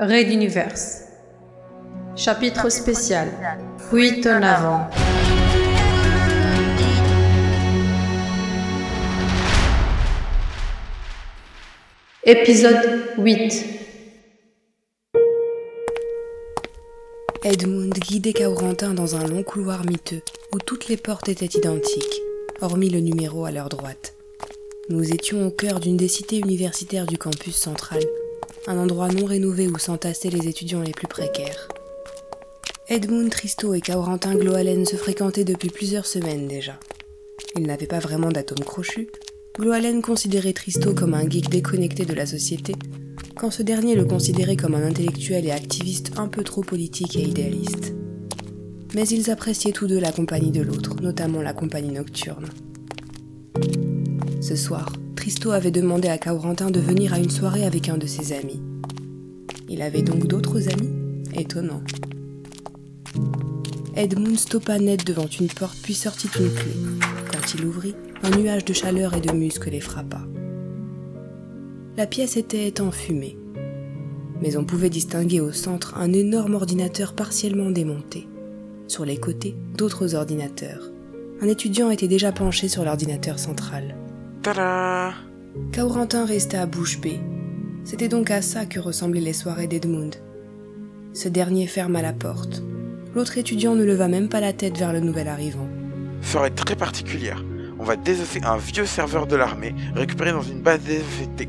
Raid Universe. Chapitre spécial. Fuite en avant. Épisode 8. Edmund guidait Kaurentin dans un long couloir miteux où toutes les portes étaient identiques, hormis le numéro à leur droite. Nous étions au cœur d'une des cités universitaires du campus central, un endroit non rénové où s'entassaient les étudiants les plus précaires. Edmund Tristo et Kaurentin Gloalen se fréquentaient depuis plusieurs semaines déjà. Ils n'avaient pas vraiment d'atome crochu. Gloalen considérait Tristo comme un geek déconnecté de la société, quand ce dernier le considérait comme un intellectuel et activiste un peu trop politique et idéaliste. Mais ils appréciaient tous deux la compagnie de l'autre, notamment la compagnie nocturne. Ce soir, Tristo avait demandé à Kaurentin de venir à une soirée avec un de ses amis. Il avait donc d'autres amis? Étonnant. Edmund stoppa net devant une porte puis sortit une clé. Quand il ouvrit, un nuage de chaleur et de muscles les frappa. La pièce était enfumée, mais on pouvait distinguer au centre un énorme ordinateur partiellement démonté. Sur les côtés, d'autres ordinateurs. Un étudiant était déjà penché sur l'ordinateur central. Kaurentin resta à bouche bée. C'était donc à ça que ressemblaient les soirées d'Edmund. Ce dernier ferma la porte. L'autre étudiant ne leva même pas la tête vers le nouvel arrivant. Soirée très particulière. On va désosser un vieux serveur de l'armée récupéré dans une base DFT.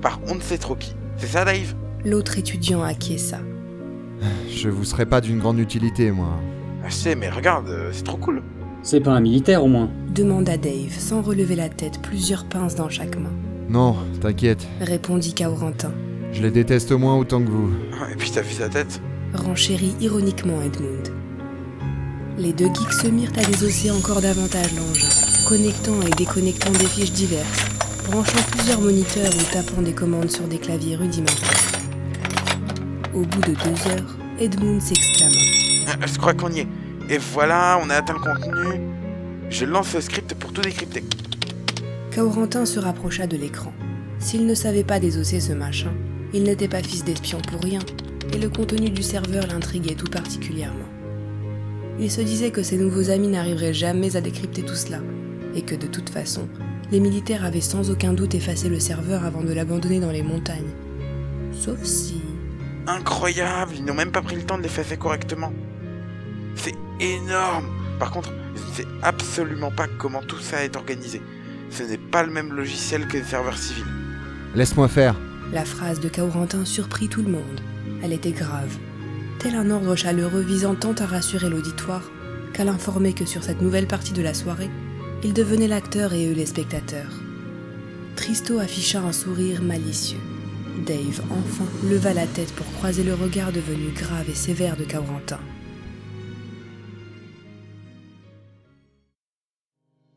Par on ne sait trop qui. C'est ça, Dave? L'autre étudiant acquiesça. Je vous serais pas d'une grande utilité, moi. Ah, Je sais, mais regarde, euh, c'est trop cool. C'est pas un militaire au moins. Demanda Dave sans relever la tête, plusieurs pinces dans chaque main. Non, t'inquiète, Répondit Kaurentin, je les déteste au moins autant que vous. Et puis t'as vu sa tête renchérit ironiquement Edmund. Les deux geeks se mirent à désosser encore davantage l'engin, connectant et déconnectant des fiches diverses, branchant plusieurs moniteurs ou tapant des commandes sur des claviers rudimentaires. Au bout de deux heures, Edmund s'exclama. Ah, Je crois qu'on y est. Et voilà, on a atteint le contenu. Je lance le script pour tout décrypter. Kaurentin se rapprocha de l'écran. S'il ne savait pas désosser ce machin, il n'était pas fils d'espion pour rien, et le contenu du serveur l'intriguait tout particulièrement. Il se disait que ses nouveaux amis n'arriveraient jamais à décrypter tout cela, et que de toute façon, les militaires avaient sans aucun doute effacé le serveur avant de l'abandonner dans les montagnes. Sauf si... Incroyable, ils n'ont même pas pris le temps de l'effacer correctement. C'est énorme. Par contre, ne sais absolument pas comment tout ça est organisé. Ce n'est pas le même logiciel que les serveurs civils. Laisse-moi faire. La phrase de Kaurentin surprit tout le monde. Elle était grave. Tel un ordre chaleureux visant tant à rassurer l'auditoire qu'à l'informer que sur cette nouvelle partie de la soirée, il devenait l'acteur et eux les spectateurs. Tristo afficha un sourire malicieux. Dave, enfin, leva la tête pour croiser le regard devenu grave et sévère de Kaurentin.